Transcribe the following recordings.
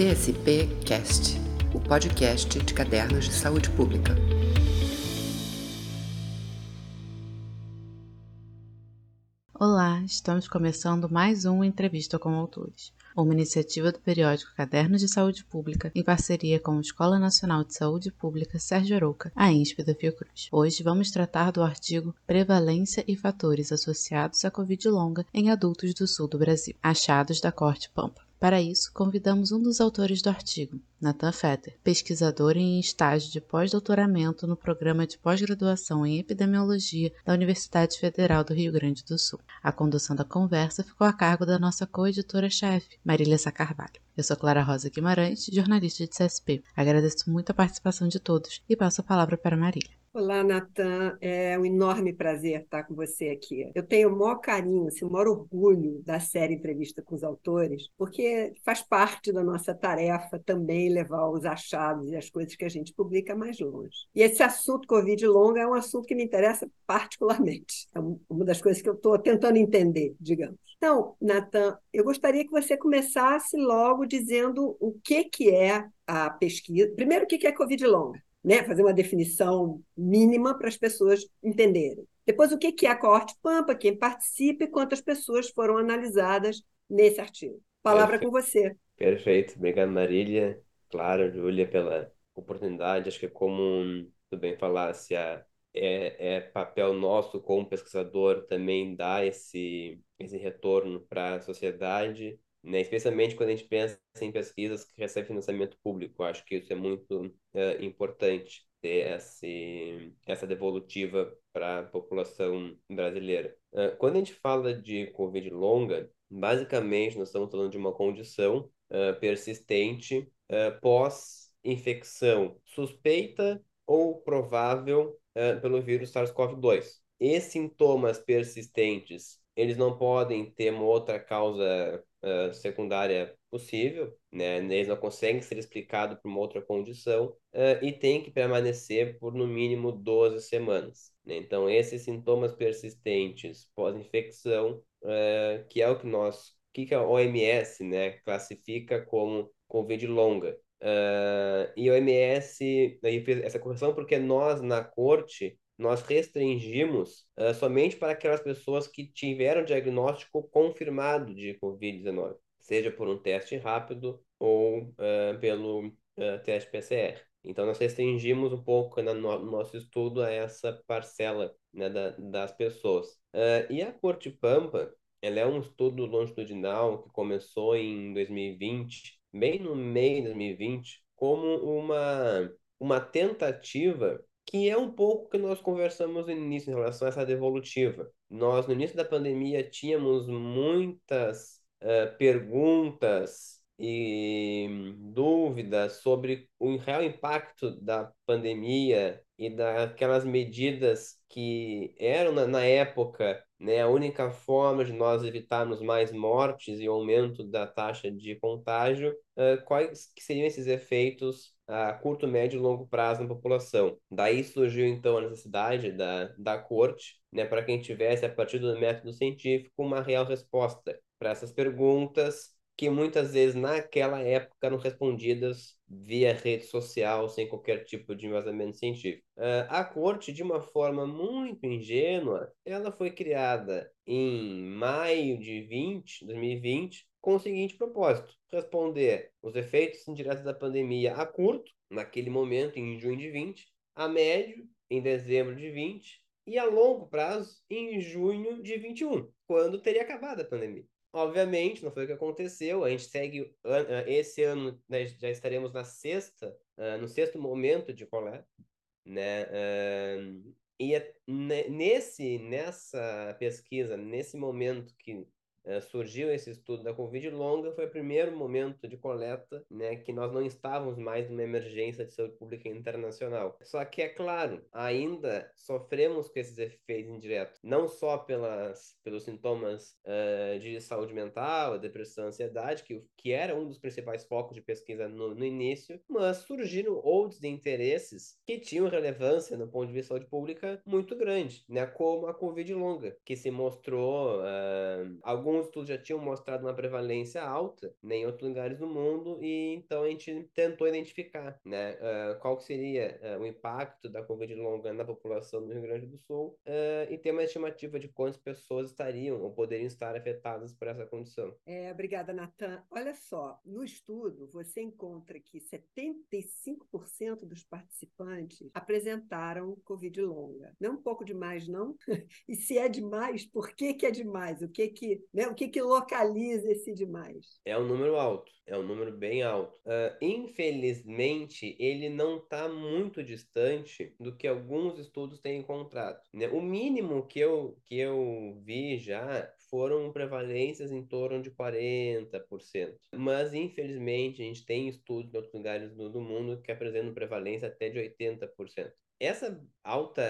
CSP Cast, o podcast de cadernos de saúde pública. Olá, estamos começando mais um Entrevista com Autores, uma iniciativa do periódico Cadernos de Saúde Pública em parceria com a Escola Nacional de Saúde Pública Sérgio Arouca, a INSP da Fiocruz. Hoje vamos tratar do artigo Prevalência e Fatores Associados à Covid longa em Adultos do Sul do Brasil, achados da Corte Pampa. Para isso, convidamos um dos autores do artigo, Nathan Fetter, pesquisador em estágio de pós-doutoramento no programa de pós-graduação em epidemiologia da Universidade Federal do Rio Grande do Sul. A condução da conversa ficou a cargo da nossa co-editora-chefe, Marília Sacarvalho. Eu sou Clara Rosa Guimarães, jornalista de CSP. Agradeço muito a participação de todos e passo a palavra para Marília. Olá, Natan. É um enorme prazer estar com você aqui. Eu tenho o maior carinho, assim, o maior orgulho da série Entrevista com os Autores, porque faz parte da nossa tarefa também levar os achados e as coisas que a gente publica mais longe. E esse assunto Covid longa é um assunto que me interessa particularmente. É uma das coisas que eu estou tentando entender, digamos. Então, Natan, eu gostaria que você começasse logo dizendo o que, que é a pesquisa. Primeiro, o que é Covid longa? Né, fazer uma definição mínima para as pessoas entenderem. Depois, o que é a coorte Pampa, quem participa e quantas pessoas foram analisadas nesse artigo. Palavra Perfeito. com você. Perfeito. Obrigado, Marília. Claro, Júlia, pela oportunidade. Acho que, como tu bem falasse, é, é papel nosso como pesquisador também dar esse, esse retorno para a sociedade né? especialmente quando a gente pensa em pesquisas que recebem financiamento público. Acho que isso é muito uh, importante, ter esse, essa devolutiva para a população brasileira. Uh, quando a gente fala de Covid longa, basicamente nós estamos falando de uma condição uh, persistente pós-infecção suspeita ou provável pelo vírus SARS-CoV-2. E sintomas persistentes, eles não podem ter uma outra causa uh, secundária possível, né? Eles não conseguem ser explicados por uma outra condição uh, e tem que permanecer por no mínimo 12 semanas. Né? Então, esses sintomas persistentes pós-infecção, uh, que é o que nós, que, que a OMS, né, classifica como COVID longa. Uh, e a OMS, essa correção porque nós, na corte, nós restringimos uh, somente para aquelas pessoas que tiveram diagnóstico confirmado de Covid-19, seja por um teste rápido ou uh, pelo uh, teste PCR. Então, nós restringimos um pouco no, no nosso estudo a essa parcela né, da, das pessoas. e a Corte Pampa, ela é um estudo longitudinal que começou em 2020, bem no meio de 2020, como uma, uma tentativa que é um pouco que nós conversamos no início em relação a essa devolutiva. Nós, no início da pandemia, tínhamos muitas uh, perguntas e dúvidas sobre o real impacto da pandemia e daquelas medidas que eram, na, na época, né, a única forma de nós evitarmos mais mortes e aumento da taxa de contágio, uh, quais que seriam esses efeitos a curto, médio e longo prazo na população. Daí surgiu então a necessidade da, da corte, né, para quem tivesse, a partir do método científico, uma real resposta para essas perguntas que muitas vezes naquela época eram respondidas via rede social, sem qualquer tipo de embasamento científico. Uh, a corte, de uma forma muito ingênua, ela foi criada em maio de 20, 2020, com o seguinte propósito: responder os efeitos indiretos da pandemia a curto, naquele momento, em junho de 20, a médio, em dezembro de 20, e a longo prazo, em junho de 21, quando teria acabado a pandemia. Obviamente, não foi o que aconteceu. A gente segue esse ano, né, já estaremos na sexta, uh, no sexto momento de coleta, né? Uh, e é nesse, nessa pesquisa, nesse momento que uh, surgiu esse estudo da Covid longa, foi o primeiro momento de coleta, né, que nós não estávamos mais numa emergência de saúde pública internacional. Só que, é claro, ainda sofremos com esses efeitos indiretos, não só pelas, pelos sintomas uh, de saúde mental, depressão, ansiedade, que, que era um dos principais focos de pesquisa no, no início, mas surgiram outros interesses que tinham relevância no ponto de vista de saúde pública muito grande, né, como a Covid longa, que se mostrou uh, algo alguns estudos já tinham mostrado uma prevalência alta né, em outros lugares do mundo, e então a gente tentou identificar né, uh, qual seria uh, o impacto da Covid longa na população do Rio Grande do Sul uh, e ter uma estimativa de quantas pessoas estariam ou poderiam estar afetadas por essa condição. É, obrigada, Natan. Olha só, no estudo você encontra que 75% dos participantes apresentaram Covid longa. Não é um pouco demais, não? e se é demais, por que, que é demais? O que que, né, o que que localiza esse demais? É um número alto, é um número bem alto. Uh, infelizmente, ele não está muito distante do que alguns estudos têm encontrado. Né? O mínimo que eu, que eu vi já foram prevalências em torno de 40%. Mas, infelizmente, a gente tem estudos em outros lugares do mundo que apresentam prevalência até de 80%. Essa alta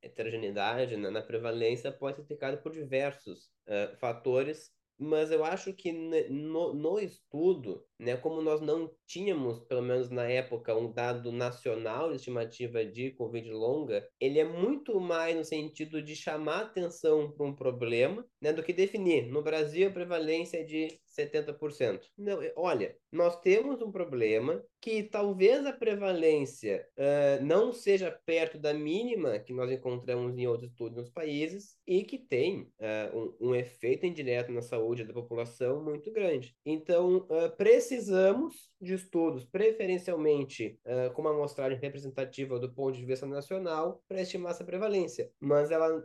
heterogeneidade na, na prevalência pode ser explicada por diversos uh, fatores mas eu acho que no, no estudo, né, como nós não tínhamos, pelo menos na época, um dado nacional de estimativa de Covid longa, ele é muito mais no sentido de chamar atenção para um problema né, do que definir. No Brasil, a prevalência é de 70%. Não, olha, nós temos um problema que talvez a prevalência uh, não seja perto da mínima que nós encontramos em outros estudos nos países e que tem uh, um, um, efeito indireto na saúde da população muito grande. Então, uh, precisamos de estudos, preferencialmente com uma amostragem representativa do ponto de vista nacional, para estimar essa prevalência. Mas ela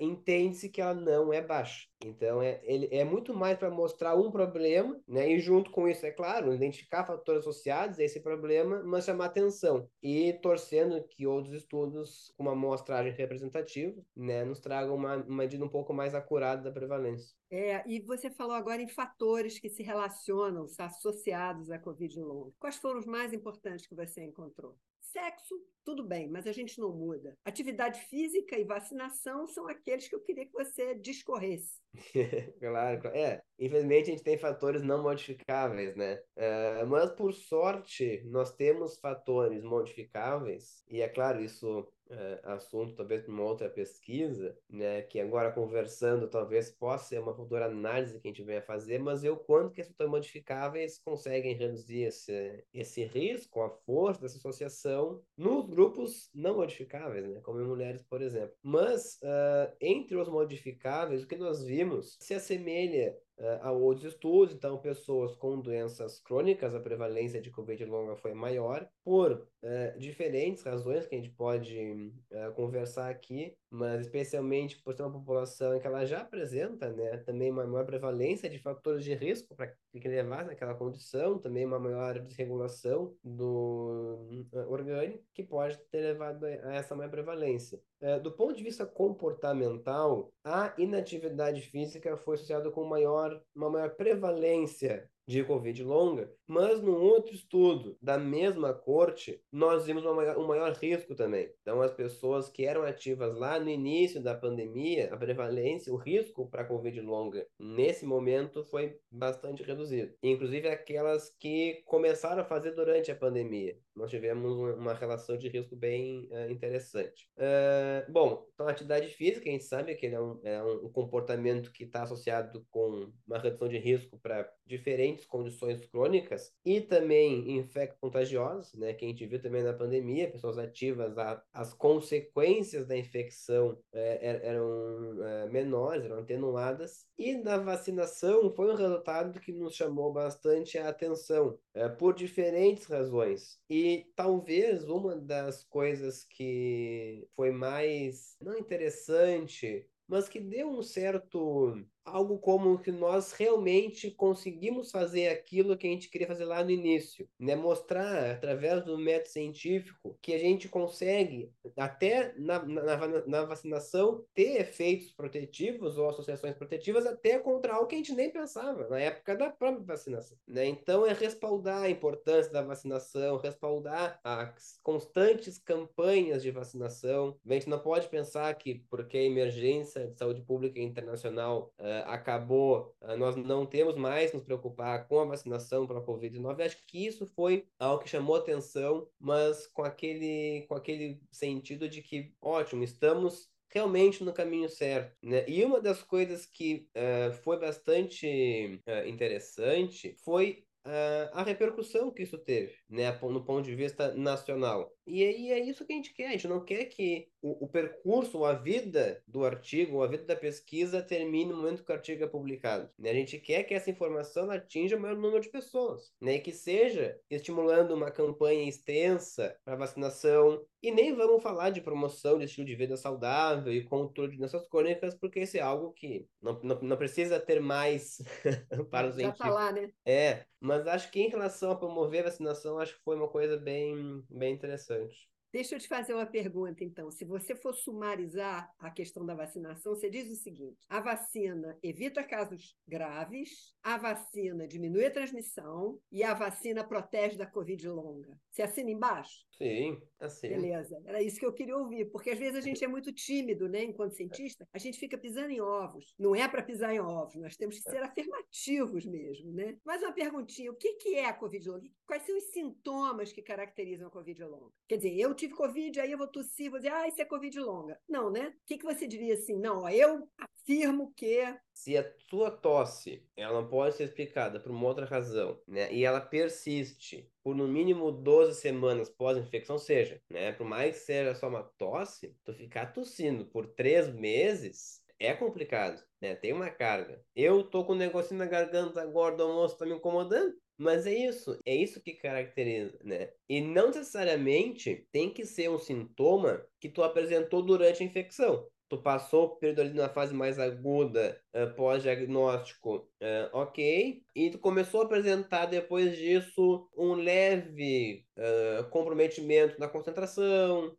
entende-se que ela não é baixa. Então, é, ele, é muito mais para mostrar um problema, né? E junto com isso, é claro, identificar fatores associados a esse problema, mas chamar atenção. E torcendo que outros estudos com uma amostragem representativa, né, nos tragam uma, uma medida um pouco mais acurada da prevalência. É, e você falou agora em fatores que se relacionam, associados à Covid longa. Quais foram os mais importantes que você encontrou? Sexo, tudo bem, mas a gente não muda. Atividade física e vacinação são aqueles que eu queria que você discorresse. claro, é. Infelizmente a gente tem fatores não modificáveis, né? Uh, mas por sorte nós temos fatores modificáveis e é claro isso é, assunto talvez para uma outra pesquisa, né? Que agora conversando talvez possa ser uma futura análise que a gente venha fazer, mas o quanto que esses fatores modificáveis conseguem reduzir esse esse risco, a força dessa associação nos grupos não modificáveis, né? Como mulheres, por exemplo. Mas uh, entre os modificáveis, o que nós vimos se assemelha a outros estudos. Então, pessoas com doenças crônicas, a prevalência de Covid longa foi maior, por uh, diferentes razões que a gente pode uh, conversar aqui, mas especialmente por ser uma população que ela já apresenta né, também uma maior prevalência de fatores de risco para que levar naquela condição, também uma maior desregulação do orgânico, que pode ter levado a essa maior prevalência. Do ponto de vista comportamental, a inatividade física foi associada com maior, uma maior prevalência de Covid longa, mas num outro estudo da mesma corte, nós vimos uma, um maior risco também. Então, as pessoas que eram ativas lá no início da pandemia, a prevalência, o risco para Covid longa, nesse momento foi bastante reduzido. Inclusive aquelas que começaram a fazer durante a pandemia. Nós tivemos uma relação de risco bem uh, interessante. Uh, bom, então atividade física, a gente sabe que ele é um, é um comportamento que está associado com uma redução de risco para diferentes condições crônicas e também infectos contagiosos, né, que a gente viu também na pandemia, pessoas ativas, a, as consequências da infecção é, eram é, menores, eram atenuadas, e na vacinação foi um resultado que nos chamou bastante a atenção, é, por diferentes razões. E talvez uma das coisas que foi mais, não interessante, mas que deu um certo algo como que nós realmente conseguimos fazer aquilo que a gente queria fazer lá no início, né? Mostrar através do método científico que a gente consegue até na, na, na vacinação ter efeitos protetivos ou associações protetivas até contra algo que a gente nem pensava na época da própria vacinação, né? Então é respaldar a importância da vacinação, respaldar as constantes campanhas de vacinação. A gente não pode pensar que porque a emergência de saúde pública internacional uh, acabou, uh, nós não temos mais nos preocupar com a vacinação para a Covid-19. Acho que isso foi algo que chamou atenção, mas com aquele, com aquele sentido de que, ótimo, estamos realmente no caminho certo. Né? E uma das coisas que uh, foi bastante uh, interessante foi uh, a repercussão que isso teve, né, no ponto de vista nacional. E aí é isso que a gente quer, a gente não quer que o, o percurso, a vida do artigo, a vida da pesquisa termine no momento que o artigo é publicado. Né? A gente quer que essa informação atinja o maior número de pessoas, né? e que seja estimulando uma campanha extensa para vacinação, e nem vamos falar de promoção de estilo de vida saudável e controle nessas crônicas, porque isso é algo que não, não, não precisa ter mais para os Já está lá, né? É, mas acho que em relação a promover a vacinação, acho que foi uma coisa bem, bem interessante. Deixa eu te fazer uma pergunta, então. Se você for sumarizar a questão da vacinação, você diz o seguinte: a vacina evita casos graves, a vacina diminui a transmissão e a vacina protege da Covid longa. Você assina embaixo? Sim, assim. Beleza. Era isso que eu queria ouvir, porque às vezes a gente é muito tímido, né? Enquanto cientista, a gente fica pisando em ovos. Não é para pisar em ovos, nós temos que ser afirmativos mesmo, né? Mais uma perguntinha: o que é a Covid longa? Quais são os sintomas que caracterizam a Covid longa? Quer dizer, eu tive Covid, aí eu vou tossir, vou dizer, ah, isso é Covid longa. Não, né? O que, que você diria assim? Não, ó, eu afirmo que. Se a sua tosse ela não pode ser explicada por uma outra razão, né? E ela persiste por no mínimo 12 semanas pós-infecção, seja, né? Por mais que seja só uma tosse, tu ficar tossindo por três meses é complicado, né? Tem uma carga. Eu tô com um negocinho na garganta agora do almoço, tá me incomodando. Mas é isso, é isso que caracteriza, né? E não necessariamente tem que ser um sintoma que tu apresentou durante a infecção. Tu passou o período ali na fase mais aguda, uh, pós-diagnóstico, uh, ok, e começou a apresentar depois disso um leve uh, comprometimento na concentração,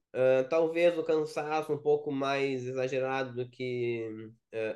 talvez o cansaço um pouco mais exagerado do que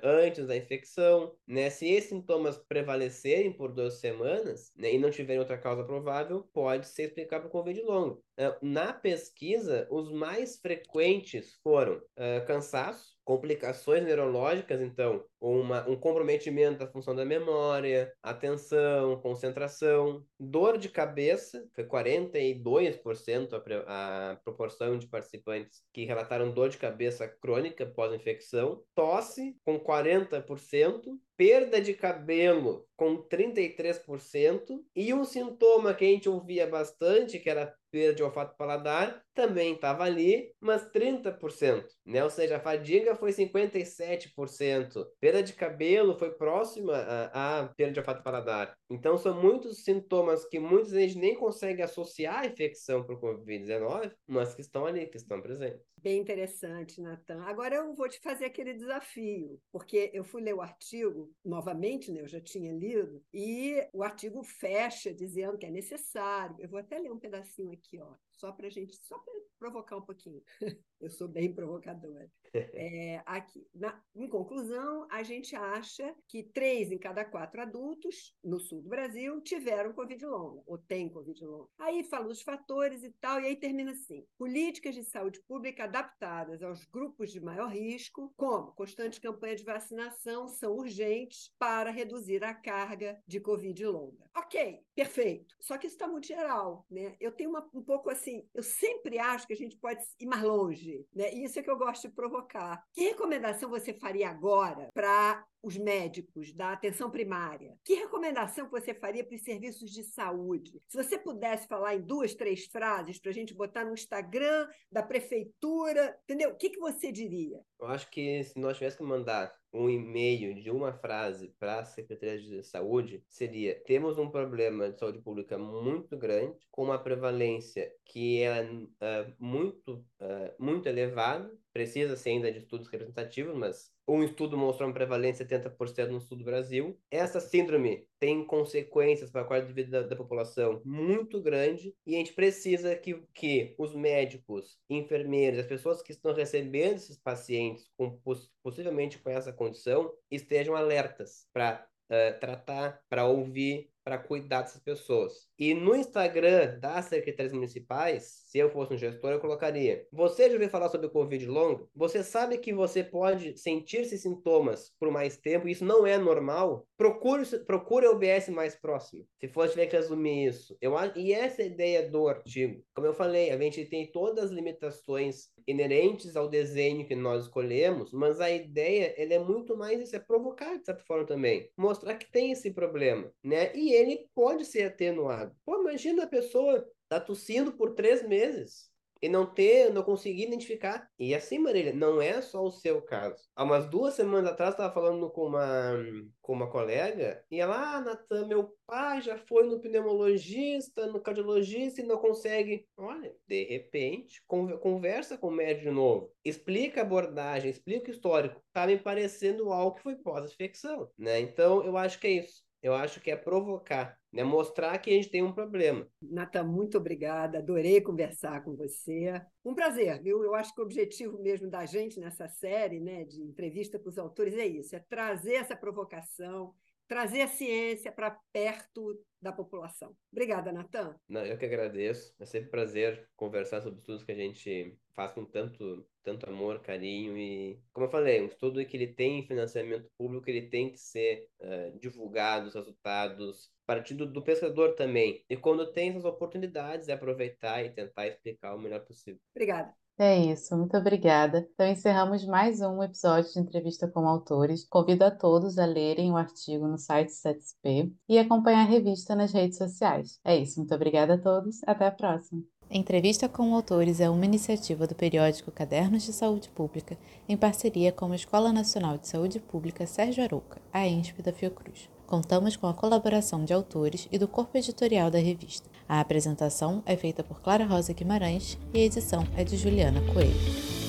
antes da infecção, né? Se esses sintomas prevalecerem por duas semanas né, e não tiverem outra causa provável, pode ser explicado por Covid longo. na pesquisa, os mais frequentes foram cansaço, complicações neurológicas, então, uma, um comprometimento da função da memória, atenção, concentração, dor de cabeça, foi 42% a, a proporção de participantes que relataram dor de cabeça crônica pós-infecção, tosse com 40%, perda de cabelo com 33%, e um sintoma que a gente ouvia bastante, que era perda de olfato paladar, também estava ali, mas 30%, né? Ou seja, a fadiga foi 57%, perda de cabelo foi próxima à, perda de olfato paladar. Então, são muitos sintomas que muitas vezes nem conseguem associar a infecção para o Covid-19, mas que estão ali, que estão presentes. Bem interessante, Natan. Agora eu vou te fazer aquele desafio, porque eu fui ler o artigo novamente, né? Eu já tinha lido, e o artigo fecha dizendo que é necessário. Eu vou até ler um pedacinho aqui, ó, só para gente, só para provocar um pouquinho. Eu sou bem provocadora. É, aqui, na, em conclusão, a gente acha que três em cada quatro adultos no sul do Brasil tiveram Covid longa, ou têm Covid longa. Aí fala os fatores e tal, e aí termina assim: políticas de saúde pública adaptadas aos grupos de maior risco, como constante campanha de vacinação, são urgentes para reduzir a carga de Covid longa. Ok, perfeito. Só que isso está muito geral, né? Eu tenho uma, um pouco assim, eu sempre acho que a gente pode ir mais longe né? Isso é que eu gosto de provocar. Que recomendação você faria agora para os médicos da atenção primária? Que recomendação você faria para os serviços de saúde? Se você pudesse falar em duas, três frases para a gente botar no Instagram da prefeitura, entendeu? O que, que você diria? Eu acho que se nós tivéssemos que mandar um e-mail de uma frase para a Secretaria de Saúde, seria: temos um problema de saúde pública muito grande, com uma prevalência que é uh, muito, uh, muito elevada, precisa-se ainda de estudos representativos, mas um estudo mostrou uma prevalência de 70% no sul do Brasil. Essa síndrome tem consequências para a qualidade de vida da, da, população muito grande e a gente precisa que, que os médicos, enfermeiros, as pessoas que estão recebendo esses pacientes com possivelmente com essa condição estejam alertas para uh, tratar, para ouvir, para cuidar dessas pessoas. E no Instagram das secretarias municipais, se eu fosse um gestor, eu colocaria: Você já ouviu falar sobre Covid longo? Você sabe que você pode sentir esses sintomas por mais tempo, isso não é normal? Procure, procure o OBS mais próximo. Se for tiver que resumir isso. Eu, e essa é a ideia do artigo. Como eu falei, a gente tem todas as limitações inerentes ao desenho que nós escolhemos, mas a ideia ele é muito mais isso, é provocar de certa forma também. Mostrar que tem esse problema, né? E ele pode ser atenuado. Pô, imagina a pessoa tá tossindo por três meses e não ter, não conseguir identificar. E assim, Marília, não é só o seu caso. Há umas duas semanas atrás, estava falando com uma, com uma colega, e ela, ah, Natan, meu pai já foi no pneumologista, no cardiologista e não consegue. Olha, de repente, conversa com o médico de novo. Explica a abordagem, explica o histórico. Tá me parecendo algo que foi pós-infecção, né? Então, eu acho que é isso. Eu acho que é provocar né? Mostrar que a gente tem um problema. Nata, muito obrigada. Adorei conversar com você. Um prazer, viu? Eu acho que o objetivo mesmo da gente nessa série, né, de entrevista com os autores é isso, é trazer essa provocação, trazer a ciência para perto da população. Obrigada, Natan. Não, eu que agradeço. É sempre um prazer conversar sobre estudos que a gente faz com tanto, tanto amor, carinho e, como eu falei, um estudo que ele tem financiamento público, ele tem que ser uh, divulgado, os resultados, partindo do pescador também. E quando tem essas oportunidades, é aproveitar e tentar explicar o melhor possível. Obrigada. É isso, muito obrigada. Então encerramos mais um episódio de entrevista com autores. Convido a todos a lerem o artigo no site CETSP e acompanhar a revista nas redes sociais. É isso, muito obrigada a todos. Até a próxima. Entrevista com Autores é uma iniciativa do periódico Cadernos de Saúde Pública, em parceria com a Escola Nacional de Saúde Pública Sérgio Arouca, a ENSP da Fiocruz. Contamos com a colaboração de autores e do corpo editorial da revista. A apresentação é feita por Clara Rosa Guimarães e a edição é de Juliana Coelho.